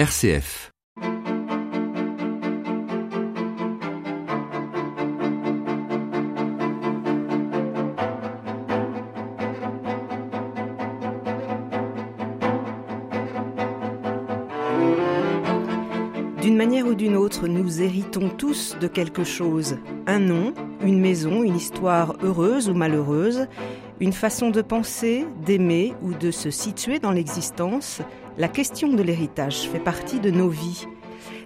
RCF. D'une manière ou d'une autre, nous héritons tous de quelque chose. Un nom, une maison, une histoire heureuse ou malheureuse, une façon de penser, d'aimer ou de se situer dans l'existence. La question de l'héritage fait partie de nos vies.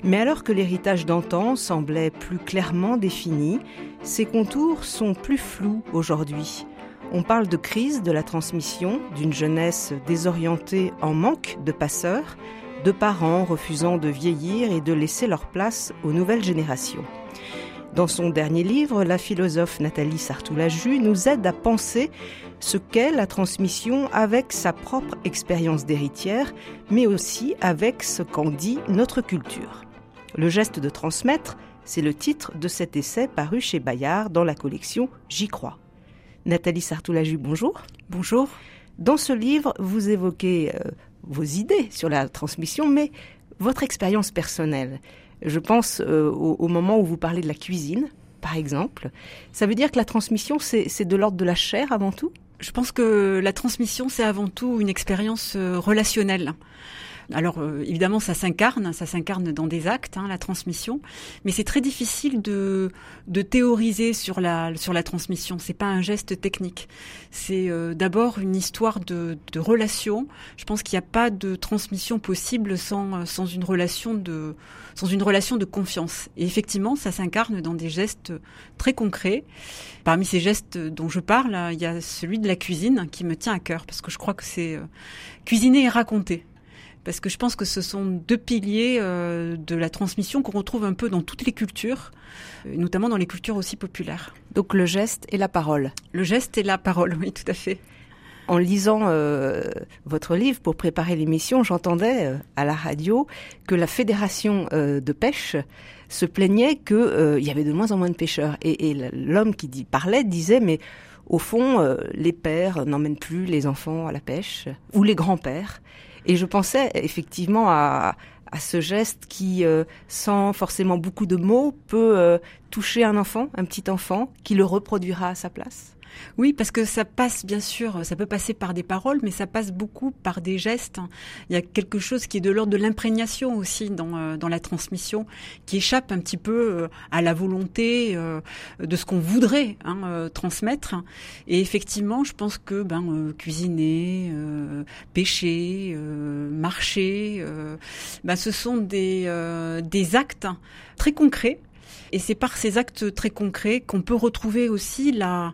Mais alors que l'héritage d'antan semblait plus clairement défini, ses contours sont plus flous aujourd'hui. On parle de crise de la transmission, d'une jeunesse désorientée en manque de passeurs, de parents refusant de vieillir et de laisser leur place aux nouvelles générations. Dans son dernier livre, la philosophe Nathalie Sartoulaju nous aide à penser ce qu'est la transmission avec sa propre expérience d'héritière, mais aussi avec ce qu'en dit notre culture. Le geste de transmettre, c'est le titre de cet essai paru chez Bayard dans la collection J'y crois. Nathalie Sartoulaju, bonjour. Bonjour. Dans ce livre, vous évoquez euh, vos idées sur la transmission, mais votre expérience personnelle. Je pense euh, au, au, moment où vous parlez de la cuisine, par exemple. Ça veut dire que la transmission, c'est de l'ordre de la chair avant tout? Je pense que la transmission, c'est avant tout une expérience euh, relationnelle. Alors euh, évidemment, ça s'incarne, ça s'incarne dans des actes, hein, la transmission, mais c'est très difficile de, de théoriser sur la sur la transmission. C'est pas un geste technique. C'est euh, d'abord une histoire de, de relation. Je pense qu'il n'y a pas de transmission possible sans sans une relation de sans une relation de confiance. Et effectivement, ça s'incarne dans des gestes très concrets. Parmi ces gestes dont je parle, il y a celui de la cuisine qui me tient à cœur parce que je crois que c'est euh, cuisiner et raconter parce que je pense que ce sont deux piliers euh, de la transmission qu'on retrouve un peu dans toutes les cultures, notamment dans les cultures aussi populaires. Donc le geste et la parole. Le geste et la parole, oui, tout à fait. En lisant euh, votre livre pour préparer l'émission, j'entendais euh, à la radio que la fédération euh, de pêche se plaignait qu'il euh, y avait de moins en moins de pêcheurs. Et, et l'homme qui dit, parlait disait, mais au fond, les pères n'emmènent plus les enfants à la pêche, ou les grands-pères. Et je pensais effectivement à, à ce geste qui, euh, sans forcément beaucoup de mots, peut euh, toucher un enfant, un petit enfant, qui le reproduira à sa place. Oui, parce que ça passe, bien sûr, ça peut passer par des paroles, mais ça passe beaucoup par des gestes. Il y a quelque chose qui est de l'ordre de l'imprégnation aussi dans, euh, la transmission, qui échappe un petit peu euh, à la volonté euh, de ce qu'on voudrait hein, transmettre. Et effectivement, je pense que ben, cuisiner, pêcher, marcher, ben, ce sont des actes très concrets et c'est par ces actes très concrets qu'on peut retrouver aussi la,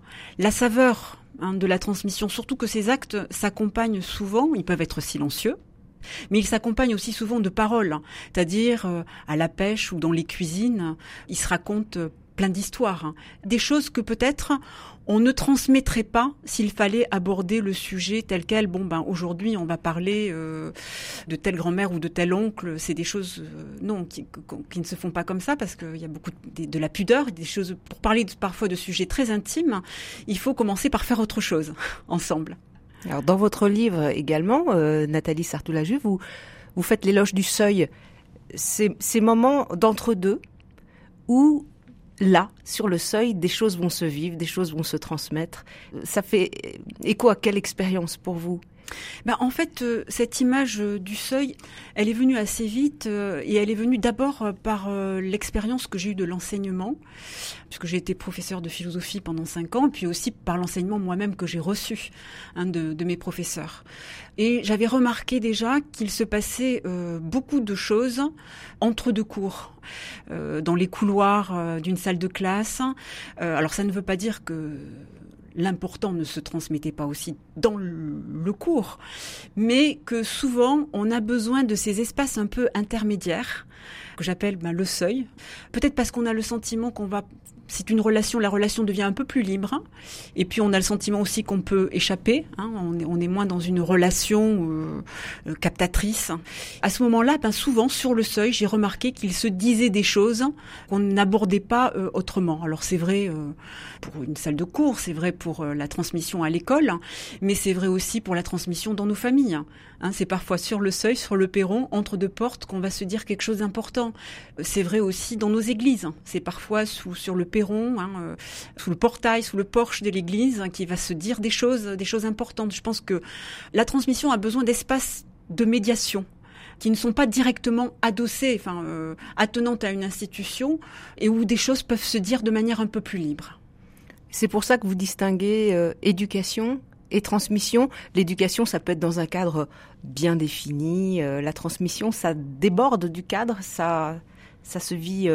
saveur hein, de la transmission. Surtout que ces actes s'accompagnent souvent, ils peuvent être silencieux, mais ils s'accompagnent aussi souvent de paroles, c'est-à-dire euh, à la pêche ou dans les cuisines, ils se racontent plein d'histoires, hein. des choses que peut-être on ne transmettrait pas s'il fallait aborder le sujet tel quel. Bon, ben aujourd'hui, on va parler euh, de telle grand-mère ou de tel oncle. C'est des choses, euh, non, qui, ne se font pas comme ça parce qu'il y a beaucoup de, de, la pudeur, des choses. Pour parler de, parfois de sujets très intimes, il faut commencer par faire autre chose ensemble. Alors, dans votre livre également, euh, Nathalie Sartoulaju, vous vous faites l'éloge du seuil. Ces, ces moments d'entre-deux où là, sur le seuil, des choses vont se vivre, des choses vont se transmettre. Ça fait écho à quelle expérience pour vous? Ben, en fait, euh, cette image euh, du seuil, elle est venue assez vite euh, et elle est venue d'abord euh, par euh, l'expérience que j'ai eue de l'enseignement, puisque j'ai été professeur de philosophie pendant cinq ans, puis aussi par l'enseignement moi-même que j'ai reçu hein, de, de, mes professeurs. Et j'avais remarqué déjà qu'il se passait euh, beaucoup de choses entre deux cours, dans les couloirs d'une salle de classe. alors ça ne veut pas dire que l'important ne se transmettait pas aussi dans le cours, mais que souvent on a besoin de ces espaces un peu intermédiaires que j'appelle ben, le seuil. Peut-être parce qu'on a le sentiment qu'on va c'est une relation, la relation devient un peu plus libre. Et puis on a le sentiment aussi qu'on peut échapper. Hein, on, est, moins dans une relation euh, euh, captatrice. À ce moment-là, ben souvent sur le seuil, j'ai remarqué qu'il se disait des choses qu'on n'abordait pas euh, autrement. Alors c'est vrai pour une salle de cours, c'est vrai pour la transmission à l'école, mais c'est vrai aussi pour la transmission dans nos familles. Hein, c'est parfois sur le seuil, sur le perron, entre deux portes, qu'on va se dire quelque chose d'important. C'est vrai aussi dans nos églises. C'est parfois sous, sur le perron, hein, euh, sous le portail, sous le porche de l'église, hein, qui va se dire des choses, des choses importantes. Je pense que la transmission a besoin d'espace de médiation qui ne sont pas directement adossées, enfin euh, attenantes à une institution, et où des choses peuvent se dire de manière un peu plus libre. C'est pour ça que vous distinguez euh, éducation et transmission. L'éducation, ça peut être dans un cadre bien défini. Euh, la transmission, ça déborde du cadre, ça, ça se vit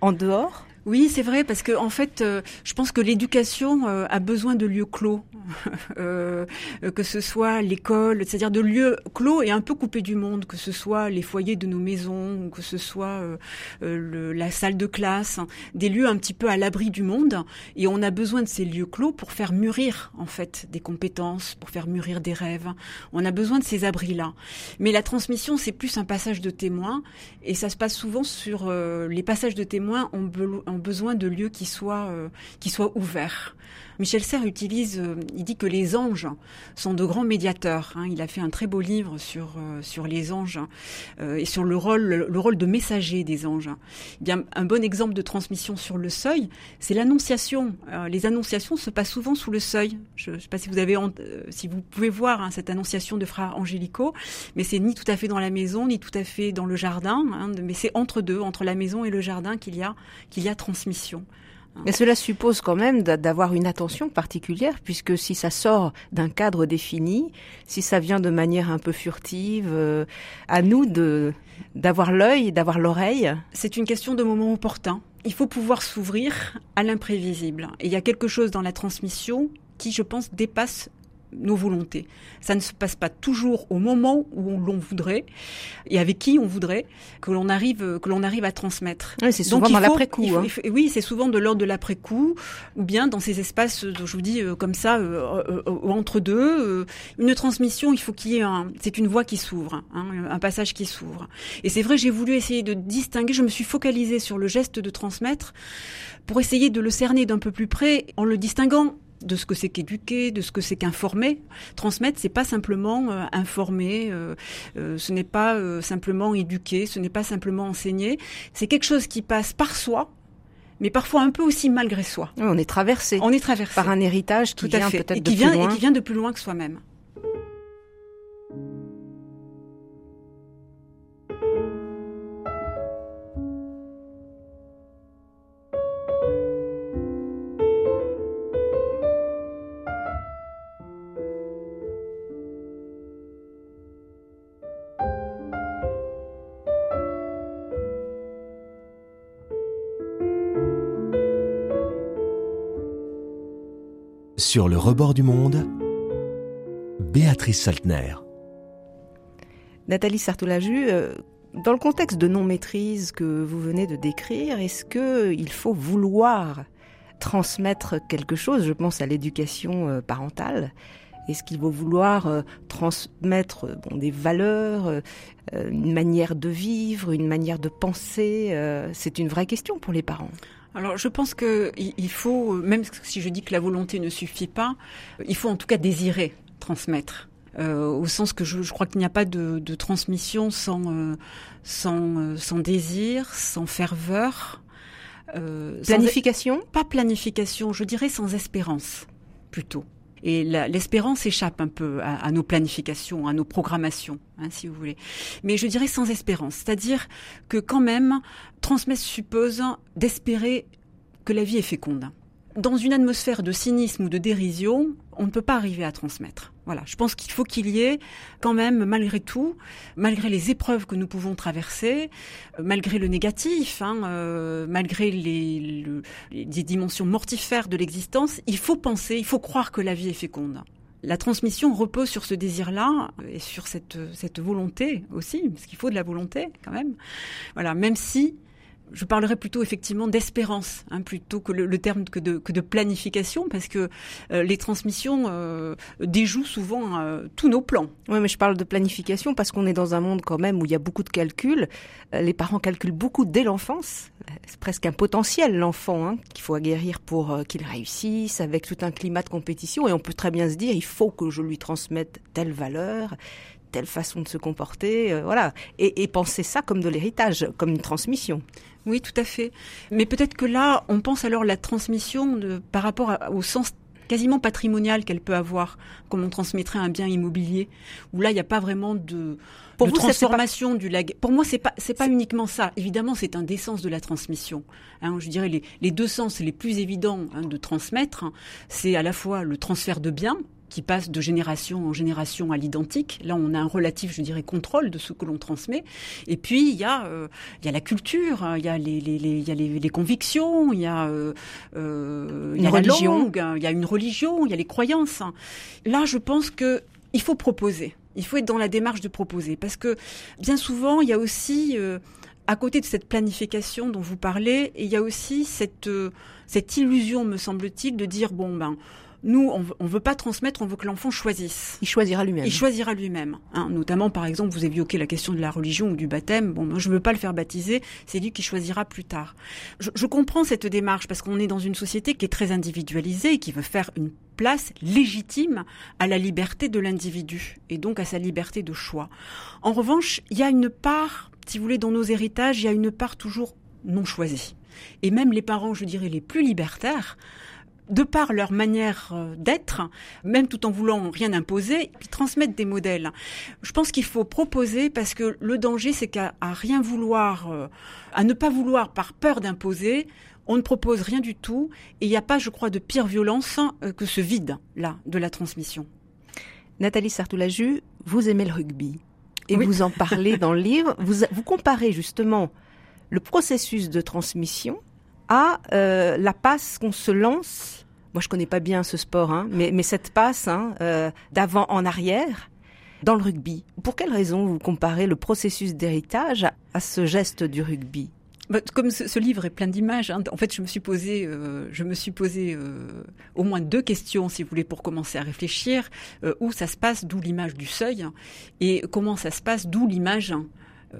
en dehors. Oui, c'est vrai, parce que en fait, euh, je pense que l'éducation euh, a besoin de lieux clos, euh, que ce soit l'école, c'est-à-dire de lieux clos et un peu coupés du monde, que ce soit les foyers de nos maisons, que ce soit le, la salle de classe, hein, des lieux un petit peu à l'abri du monde. Et on a besoin de ces lieux clos pour faire mûrir en fait des compétences, pour faire mûrir des rêves. On a besoin de ces abris-là. Mais la transmission, c'est plus un passage de témoins, et ça se passe souvent sur les passages de témoins. Ont besoin de lieux qui soient, euh, qui soient ouverts. Michel Serres utilise, euh, il dit que les anges sont de grands médiateurs. Hein. Il a fait un très beau livre sur euh, sur les anges et sur le rôle le, rôle de messager des anges. Eh bien, un bon exemple de transmission sur le seuil, c'est l'annonciation. les annonciations se passent souvent sous le seuil. Je ne sais pas si vous avez si vous pouvez voir hein, cette annonciation de frère Angélico, mais c'est ni tout à fait dans la maison ni tout à fait dans le jardin, hein, mais c'est entre deux, entre la maison et le jardin qu'il y a qu'il y a transmission. Mais cela suppose quand même d'avoir une attention particulière, puisque si ça sort d'un cadre défini, si ça vient de manière un peu furtive, euh, à nous de d'avoir l'œil, d'avoir l'oreille. C'est une question de moment opportun. Il faut pouvoir s'ouvrir à l'imprévisible. Et il y a quelque chose dans la transmission qui, je pense, dépasse nos volontés. Ça ne se passe pas toujours au moment où l'on voudrait et avec qui on voudrait que l'on arrive que l'on arrive à transmettre. Oui, c'est souvent dans l'après-coup. Hein. Oui, c'est souvent de l'ordre de l'après-coup ou bien dans ces espaces, je vous dis euh, comme ça, euh, euh, entre deux. une transmission, il faut qu'il y ait un, c'est une voie qui s'ouvre, hein, un passage qui s'ouvre. Et c'est vrai, j'ai voulu essayer de distinguer. Je me suis focalisée sur le geste de transmettre pour essayer de le cerner d'un peu plus près en le distinguant de ce que c'est qu'éduquer, de ce que c'est qu'informer. Transmettre, c'est pas simplement euh, informer, euh, euh, ce n'est pas simplement éduquer, ce n'est pas simplement enseigner. C'est quelque chose qui passe par soi, mais parfois un peu aussi malgré soi. on est traversé. On est traversé par un héritage qui vient peut-être de plus loin. Et qui vient de plus loin que soi-même. Sur le rebord du monde, Béatrice Saltner. Nathalie Sartoulaju, euh, dans le contexte de non-maîtrise que vous venez de décrire, est-ce qu'il faut vouloir transmettre quelque chose? Je pense à l'éducation euh, parentale. Est-ce qu'il faut vouloir euh, transmettre bon, des valeurs, une manière de vivre, une manière de penser C'est une vraie question pour les parents. Alors, je pense que il faut, même si je dis que la volonté ne suffit pas, il faut en tout cas désirer transmettre. Euh, au sens que je, je crois qu'il n'y a pas de, de transmission sans, euh, sans, euh, sans désir, sans ferveur. Euh, planification? Pas planification, je dirais sans espérance, plutôt. Et l'espérance échappe un peu à, nos planifications, à nos programmations, hein, si vous voulez. Mais je dirais sans espérance, c'est-à-dire que quand même, transmettre suppose d'espérer que la vie est féconde dans une atmosphère de cynisme ou de dérision, on ne peut pas arriver à transmettre. Voilà, je pense qu'il faut qu'il y ait quand même, malgré tout, malgré les épreuves que nous pouvons traverser, euh, malgré le négatif, hein, euh, malgré les, dimensions mortifères de l'existence, il faut penser, il faut croire que la vie est féconde. la transmission repose sur ce désir-là et sur cette, cette volonté aussi, parce qu'il faut de la volonté quand même. Voilà, même si je parlerai plutôt effectivement d'espérance, hein, plutôt que le, terme que de, que de, planification, parce que euh, les transmissions euh, déjouent souvent euh, tous nos plans. Oui, mais je parle de planification parce qu'on est dans un monde quand même où il y a beaucoup de calculs. les parents calculent beaucoup dès l'enfance. C'est presque un potentiel, l'enfant, hein, qu'il faut aguerrir pour qu'il réussisse, avec tout un climat de compétition. Et on peut très bien se dire, il faut que je lui transmette telle valeur, telle façon de se comporter, voilà, et, et, penser ça comme de l'héritage, comme une transmission. Oui, tout à fait. Mais peut-être que là, on pense alors la transmission de, par rapport au sens quasiment patrimonial qu'elle peut avoir, comme on transmettrait un bien immobilier, où là, il n'y a pas vraiment de, pour transformation du lag. Pour moi, c'est pas c'est pas uniquement ça. Évidemment, c'est un des sens de la transmission. Hein, je dirais les, les deux sens les plus évidents hein, de transmettre, c'est à la fois le transfert de biens, qui passe de génération en génération à l'identique. Là, on a un relatif, je dirais, contrôle de ce que l'on transmet. Et puis, il y a, euh, il y a la culture, il y a les, les, les il y a les, les, convictions, il y a, euh, euh il y a religion. la langue, il y a une religion, il y a les croyances. Là, je pense que il faut proposer. Il faut être dans la démarche de proposer. Parce que, bien souvent, il y a aussi... Euh, à côté de cette planification dont vous parlez, il y a aussi cette, cette illusion, me semble-t-il, de dire bon ben nous, on ne veut pas transmettre, on veut que l'enfant choisisse. Il choisira lui-même. Il choisira lui-même. Hein. Notamment, par exemple, vous évoquez la question de la religion ou du baptême. Bon, moi, je ne veux pas le faire baptiser, c'est lui qui choisira plus tard. Je, je comprends cette démarche parce qu'on est dans une société qui est très individualisée et qui veut faire une place légitime à la liberté de l'individu et donc à sa liberté de choix. En revanche, il y a une part, si vous voulez, dans nos héritages, il y a une part toujours non choisie. Et même les parents, je dirais, les plus libertaires, de par leur manière euh, d'être, même tout en voulant rien imposer, ils transmettent des modèles. Je pense qu'il faut proposer parce que le danger, c'est qu'à rien vouloir, euh, à ne pas vouloir par peur d'imposer, on ne propose rien du tout et il n'y a pas, je crois, de pire violence euh, que ce vide là de la transmission. Nathalie Sartoulaju, vous aimez le rugby et vous en parlez dans le livre. Vous, vous comparez justement le processus de transmission à la passe qu'on se lance moi je connais pas bien ce sport, hein, mais, cette passe hein, euh, d'avant en arrière dans le rugby. Pour quelle raison vous comparez le processus d'héritage à ce geste du rugby? Bah, comme ce, livre est plein d'images, hein, en fait, je me suis posé, euh, je me suis posé euh, au moins deux questions, si vous voulez, pour commencer à réfléchir. où ça se passe, d'où l'image du seuil, et comment ça se passe, d'où l'image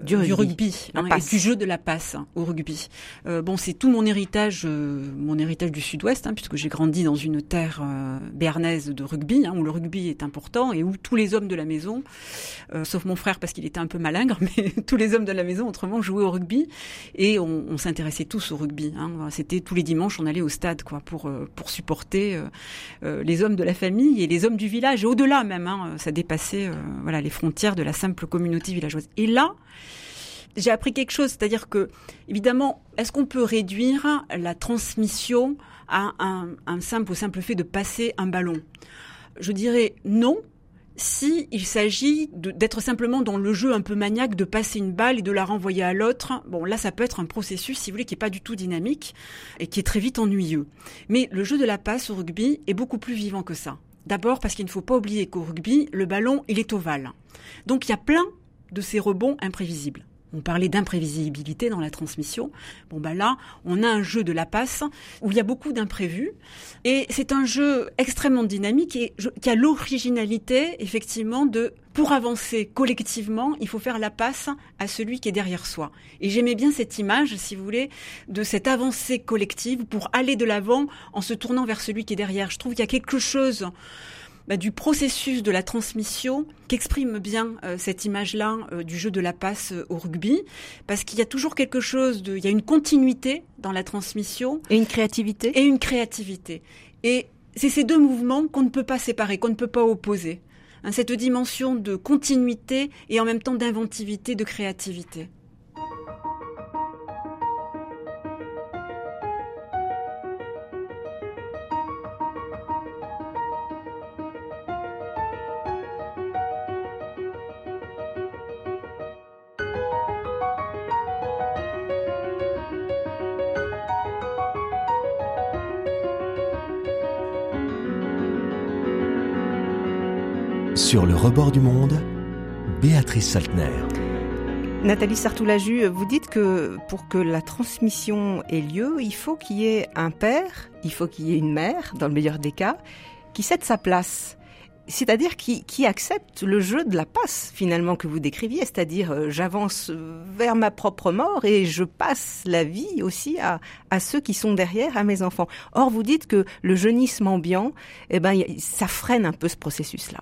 du rugby, hein, et du jeu de la passe hein, au rugby. Euh, bon, c'est tout mon héritage, euh, mon héritage du Sud-Ouest, hein, puisque j'ai grandi dans une terre euh, béarnaise de rugby, hein, où le rugby est important et où tous les hommes de la maison, euh, sauf mon frère parce qu'il était un peu malingre, mais tous les hommes de la maison autrement jouaient au rugby et on, on s'intéressait tous au rugby. Hein. C'était tous les dimanches, on allait au stade quoi pour pour supporter les hommes de la famille et les hommes du village et au-delà même. Hein, ça dépassait voilà les frontières de la simple communauté villageoise. Et là j'ai appris quelque chose, c'est-à-dire que, évidemment, est-ce qu'on peut réduire la transmission à un, simple, au simple fait de passer un ballon? Je dirais non, si il s'agit d'être simplement dans le jeu un peu maniaque de passer une balle et de la renvoyer à l'autre, bon là ça peut être un processus si vous voulez qui est pas du tout dynamique et qui est très vite ennuyeux. Mais le jeu de la passe au rugby est beaucoup plus vivant que ça. D'abord parce qu'il ne faut pas oublier qu'au rugby, le ballon, il est ovale. Donc il y a plein de ces rebonds imprévisibles. On parlait d'imprévisibilité dans la transmission. Bon bah là, on a un jeu de la passe où il y a beaucoup d'imprévus et c'est un jeu extrêmement dynamique et qui a l'originalité effectivement de pour avancer collectivement, il faut faire la passe à celui qui est derrière soi. Et j'aimais bien cette image, si vous voulez, de cette avancée collective pour aller de l'avant en se tournant vers celui qui est derrière. Je trouve qu'il y a quelque chose bah, du processus de la transmission qu'exprime bien euh, cette image-là euh, du jeu de la passe euh, au rugby, parce qu'il y a toujours quelque chose de, il y a une continuité dans la transmission et une créativité et une créativité. Et c'est ces deux mouvements qu'on ne peut pas séparer, qu'on ne peut pas opposer. Hein, cette dimension de continuité et en même temps d'inventivité, de créativité. Sur le rebord du monde, Béatrice Saltner. Nathalie Sartoulaju, vous dites que pour que la transmission ait lieu, il faut qu'il y ait un père, il faut qu'il y ait une mère, dans le meilleur des cas, qui cède sa place c'est-à-dire qui, accepte le jeu de la passe finalement que vous décriviez, c'est-à-dire euh, j'avance vers ma propre mort et je passe la vie aussi à, ceux qui sont derrière, à mes enfants. Or, vous dites que le jeunisme ambiant, eh ben, ça freine un peu ce processus-là.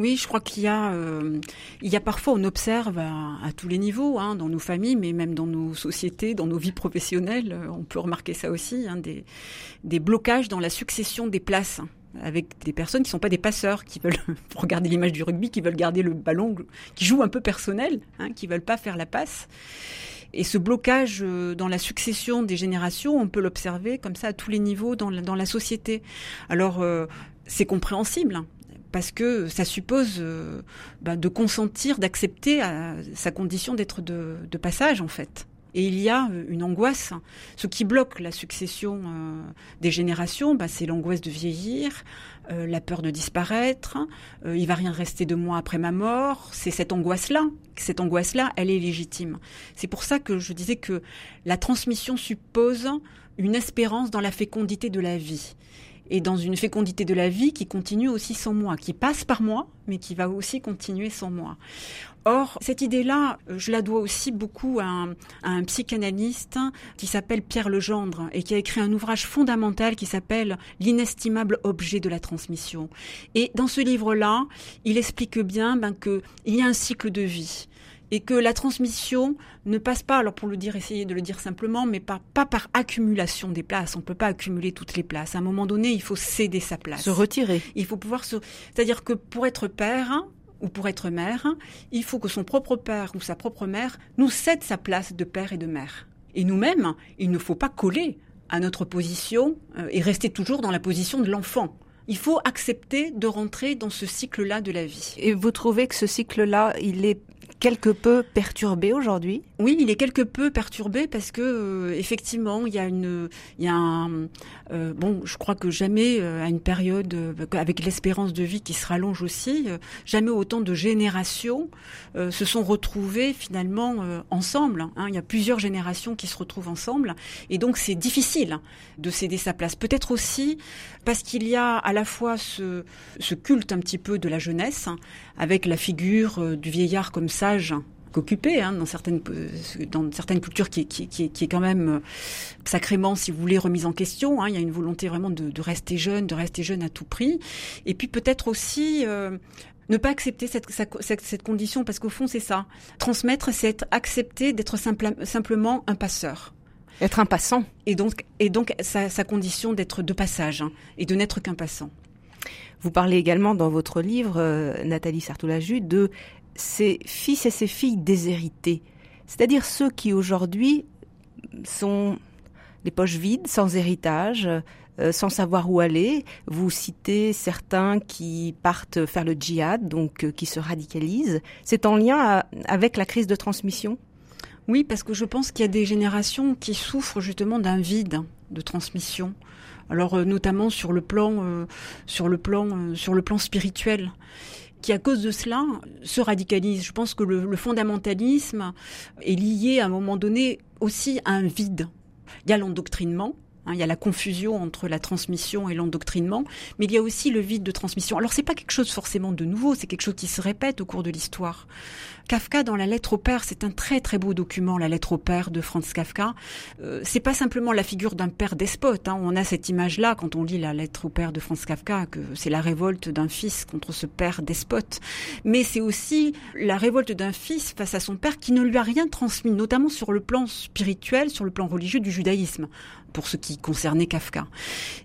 Oui, je crois qu'il y a, euh, il y a parfois, on observe à, tous les niveaux, hein, dans nos familles, mais même dans nos sociétés, dans nos vies professionnelles, euh, on peut remarquer ça aussi, hein, des, blocages dans la succession des places avec des personnes qui sont pas des passeurs, qui veulent, regarder l'image du rugby, qui veulent garder le ballon, qui jouent un peu personnel, hein, qui veulent pas faire la passe. Et ce blocage euh, dans la succession des générations, on peut l'observer comme ça à tous les niveaux dans la, société. Alors, c'est compréhensible. Parce que ça suppose euh, bah, de consentir, d'accepter sa condition d'être de, passage en fait. Et il y a euh, une angoisse. Ce qui bloque la succession euh, des générations, bah, c'est l'angoisse de vieillir, euh, la peur de disparaître, il va rien rester de moi après ma mort. C'est cette angoisse-là. Cette angoisse-là, elle est légitime. C'est pour ça que je disais que la transmission suppose une espérance dans la fécondité de la vie et dans une fécondité de la vie qui continue aussi sans moi, qui passe par moi, mais qui va aussi continuer sans moi. Or, cette idée-là, je la dois aussi beaucoup à un, psychanalyste qui s'appelle Pierre Legendre et qui a écrit un ouvrage fondamental qui s'appelle L'inestimable objet de la transmission. Et dans ce livre-là, il explique bien ben, qu'il y a un cycle de vie et que la transmission ne passe pas, alors pour le dire, essayer de le dire simplement, mais pas, pas par accumulation des places. On ne peut pas accumuler toutes les places. À un moment donné, il faut céder sa place. Se retirer. Il faut pouvoir se... C'est-à-dire que pour être père, ou pour être mère, il faut que son propre père ou sa propre mère nous cède sa place de père et de mère. Et nous-mêmes, il ne faut pas coller à notre position euh, et rester toujours dans la position de l'enfant. Il faut accepter de rentrer dans ce cycle-là de la vie. Et vous trouvez que ce cycle-là, il est quelque peu perturbé aujourd'hui Oui, il est quelque peu perturbé parce que euh, effectivement, il y a une, il y a un, euh, bon, je crois que jamais euh, à une période avec l'espérance de vie qui se rallonge aussi, jamais autant de générations se sont retrouvées finalement ensemble. Hein. Il y a plusieurs générations qui se retrouvent ensemble et donc c'est difficile de céder sa place. Peut-être aussi parce qu'il y a à la fois ce, ce culte un petit peu de la jeunesse avec la figure du vieillard comme ça qu'occupé hein, dans certaines dans certaines cultures qui, qui, qui, est quand même euh, sacrément si vous voulez remise en question hein. il y a une volonté vraiment de, de, rester jeune de rester jeune à tout prix. Et puis peut-être aussi euh, ne pas accepter cette, cette, cette condition parce qu'au fond c'est ça. Transmettre c'est être accepter d'être simplement un passeur. Être un passant. Et donc et donc sa, sa condition d'être de passage hein, et de n'être qu'un passant vous parlez également dans votre livre, euh, Nathalie Sartoulaju, de ces fils et ces filles déshérités, c'est-à-dire ceux qui aujourd'hui sont les poches vides, sans héritage, euh, sans savoir où aller. Vous citez certains qui partent faire le djihad, donc euh, qui se radicalisent. C'est en lien avec la crise de transmission? Oui, parce que je pense qu'il y a des générations qui souffrent justement d'un vide de transmission. Alors euh, notamment sur le plan, sur le plan, sur le plan spirituel qui à cause de cela se radicalise. Je pense que le, fondamentalisme est lié à un moment donné aussi à un vide. Il y a l'endoctrinement, hein, il y a la confusion entre la transmission et l'endoctrinement, mais il y a aussi le vide de transmission. Alors c'est pas quelque chose forcément de nouveau, c'est quelque chose qui se répète au cours de l'histoire. Kafka dans la lettre au père, c'est un très très beau document, la lettre au père de Franz Kafka. Euh, c'est pas simplement la figure d'un père despote. Hein. On a cette image-là quand on lit la lettre au père de Franz Kafka, que c'est la révolte d'un fils contre ce père despote. Mais c'est aussi la révolte d'un fils face à son père qui ne lui a rien transmis, notamment sur le plan spirituel, sur le plan religieux du judaïsme pour ce qui concernait Kafka.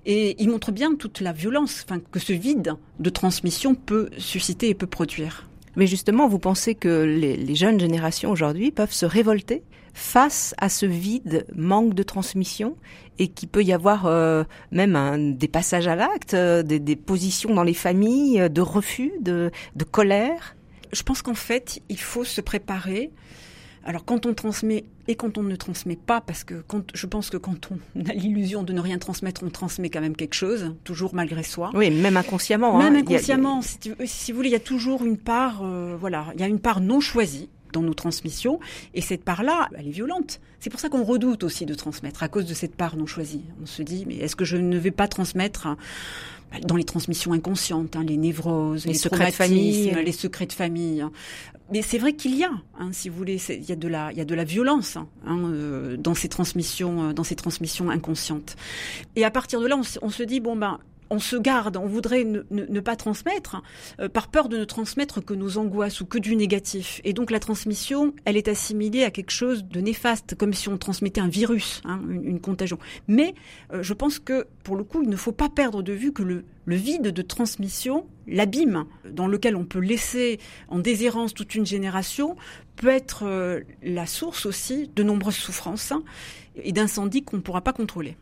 Et il montre bien toute la violence enfin, que ce vide de transmission peut susciter et peut produire. Mais justement, vous pensez que les, jeunes générations aujourd'hui peuvent se révolter face à ce vide, manque de transmission, et qu'il peut y avoir euh, même des passages à l'acte, euh, des, positions dans les familles euh, de refus, de colère? Je pense qu'en fait, il faut se préparer Alors quand on transmet et quand on ne transmet pas, parce que quand, je pense que quand on a l'illusion de ne rien transmettre, on transmet quand même quelque chose, toujours malgré soi. Oui, même inconsciemment. Même hein. inconsciemment, si, si, vous voulez, il y a toujours une part, euh, voilà, il y a une part non choisie dans nos transmissions, et cette part-là, elle est violente. C'est pour ça qu'on redoute aussi de transmettre, à cause de cette part non choisie. On se dit, mais est-ce que je ne vais pas transmettre dans les transmissions inconscientes, hein, les névroses, les, secrets de famille, les secrets de famille. Mais c'est vrai qu'il y a, hein, si vous voulez, il y a de la, il y a de la violence hein, euh, dans ces transmissions, euh, dans ces transmissions inconscientes. Et à partir de là, on, on se dit bon ben on se garde, on voudrait ne, pas transmettre, euh, par peur de ne transmettre que nos angoisses ou que du négatif. Et donc la transmission, elle est assimilée à quelque chose de néfaste, comme si on transmettait un virus, hein, une, contagion. Mais euh, je pense que, pour le coup, il ne faut pas perdre de vue que le, vide de transmission, l'abîme dans lequel on peut laisser en déshérence toute une génération, peut être euh, la source aussi de nombreuses souffrances hein, et d'incendies qu'on ne pourra pas contrôler.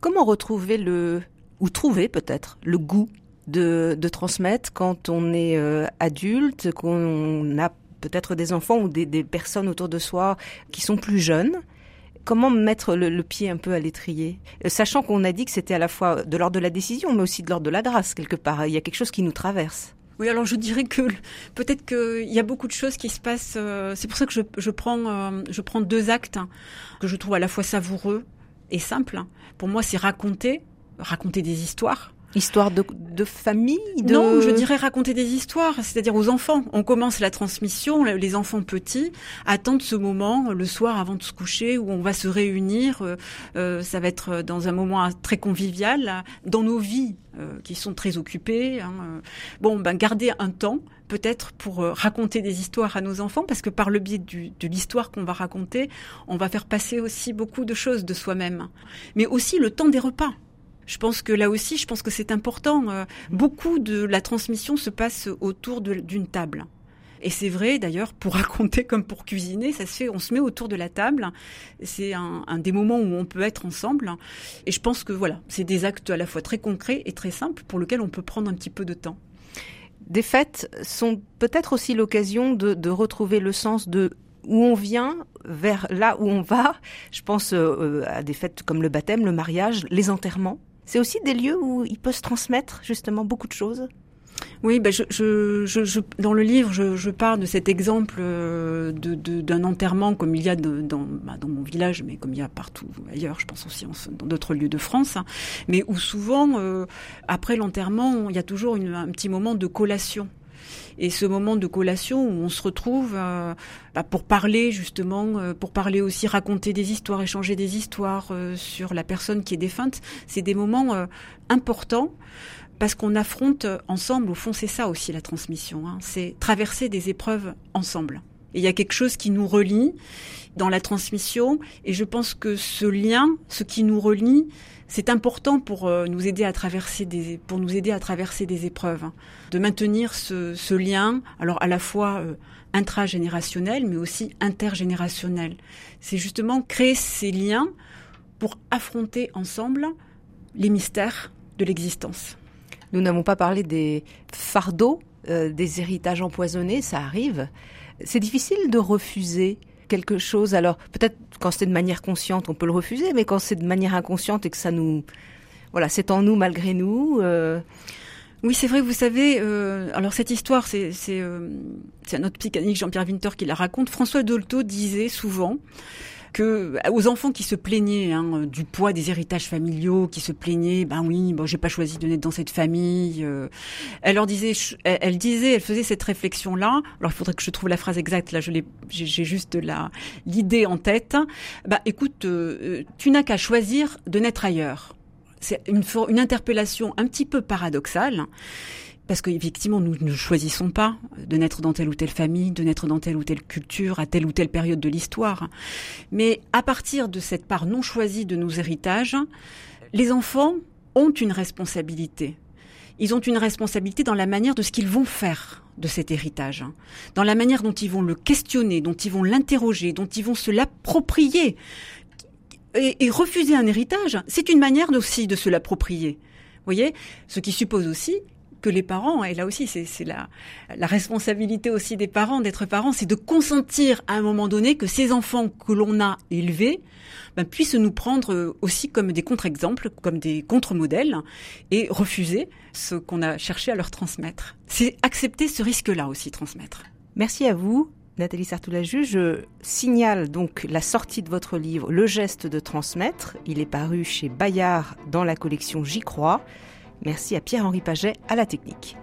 Comment retrouver le, ou trouver peut-être le goût de, de, transmettre quand on est euh, adulte, qu'on a peut-être des enfants ou des, des, personnes autour de soi qui sont plus jeunes. Comment mettre le, pied un peu à l'étrier, euh, sachant qu'on a dit que c'était à la fois de l'ordre de la décision, mais aussi de l'ordre de la grâce quelque part. Il y a quelque chose qui nous traverse. Oui, alors je dirais que peut-être qu'il y a beaucoup de choses qui se passent. Euh, c'est pour ça que je, je prends, je prends deux actes hein, que je trouve à la fois savoureux et simples. Pour moi, c'est raconter raconter des histoires. Histoire de, de famille de... Non, je dirais raconter des histoires, c'est-à-dire aux enfants. On commence la transmission, les enfants petits attendent ce moment le soir avant de se coucher où on va se réunir. Euh, euh, ça va être dans un moment très convivial, dans nos vies euh, qui sont très occupées. Hein, bon, ben garder un temps peut-être pour raconter des histoires à nos enfants, parce que par le biais de l'histoire qu'on va raconter, on va faire passer aussi beaucoup de choses de soi-même. Mais aussi le temps des repas. Je pense que là aussi, je pense que c'est important. Euh, beaucoup de la transmission se passe autour d'une table. Et c'est vrai d'ailleurs pour raconter comme pour cuisiner, ça se fait, on se met autour de la table. C'est un, des moments où on peut être ensemble. Et je pense que voilà, c'est des actes à la fois très concrets et très simples pour lesquels on peut prendre un petit peu de temps. Des fêtes sont peut-être aussi l'occasion de, de retrouver le sens de où on vient vers là où on va. Je pense euh, à des fêtes comme le baptême, le mariage, les enterrements. C'est aussi des lieux où il peut se transmettre justement beaucoup de choses. Oui, ben je, je, je, dans le livre, je, parle de cet exemple euh, d'un enterrement comme il y a dans, bah, dans mon village, mais comme il y a partout ailleurs, je pense aussi dans d'autres lieux de France, hein. mais où souvent, euh, après l'enterrement, il y a toujours un petit moment de collation et ce moment de collation où on se retrouve euh, bah, pour parler justement, euh, pour parler aussi, raconter des histoires, échanger des histoires euh, sur la personne qui est défunte, c'est des moments importants parce qu'on affronte ensemble, au fond c'est ça aussi la transmission, hein, c'est traverser des épreuves ensemble. Et il y a quelque chose qui nous relie dans la transmission et je pense que ce lien, ce qui nous relie, c'est important pour euh, nous aider à traverser des pour nous aider à traverser des épreuves, hein. de maintenir ce, lien, alors à la fois euh, intragénérationnel mais aussi intergénérationnel. C'est justement créer ces liens pour affronter ensemble les mystères de l'existence. Nous n'avons pas parlé des fardeaux, euh, des héritages empoisonnés, ça arrive. C'est difficile de refuser quelque chose. Alors peut-être quand c'est de manière consciente, on peut le refuser, mais quand c'est de manière inconsciente et que ça nous, voilà, c'est en nous malgré nous. Euh... Oui, c'est vrai. Vous savez, euh, alors cette histoire, c'est c'est euh, un autre psychanalyste Jean-Pierre Winter qui la raconte. François Dolto disait souvent que aux enfants qui se plaignaient hein, du poids des héritages familiaux, qui se plaignaient, ben oui, bon, j'ai pas choisi de naître dans cette famille. Euh, elle leur disait, elle, disait, elle faisait cette réflexion là. Alors il faudrait que je trouve la phrase exacte. Là, je l'ai, j'ai juste la l'idée en tête. Bah écoute, euh, tu n'as qu'à choisir de naître ailleurs. C'est une interpellation un petit peu paradoxale parce qu'effectivement, nous ne choisissons pas de naître dans telle ou telle famille, de naître dans telle ou telle culture, à telle ou telle période de l'histoire. Mais à partir de cette part non choisie de nos héritages, les enfants ont une responsabilité. Ils ont une responsabilité dans la manière de ce qu'ils vont faire de cet héritage, dans la manière dont ils vont le questionner, dont ils vont l'interroger, dont ils vont se l'approprier. Et, refuser un héritage, c'est une manière aussi de se l'approprier. Vous voyez? Ce qui suppose aussi que les parents, et là aussi c'est la, la responsabilité aussi des parents d'être parents, c'est de consentir à un moment donné que ces enfants que l'on a élevés ben, puissent nous prendre aussi comme des contre-exemples, comme des contre-modèles, et refuser ce qu'on a cherché à leur transmettre. C'est accepter ce risque-là aussi, transmettre. Merci à vous. Nathalie Sartoulaju, je signale donc la sortie de votre livre Le geste de transmettre. Il est paru chez Bayard dans la collection J'y crois. Merci à Pierre-Henri Paget à la technique.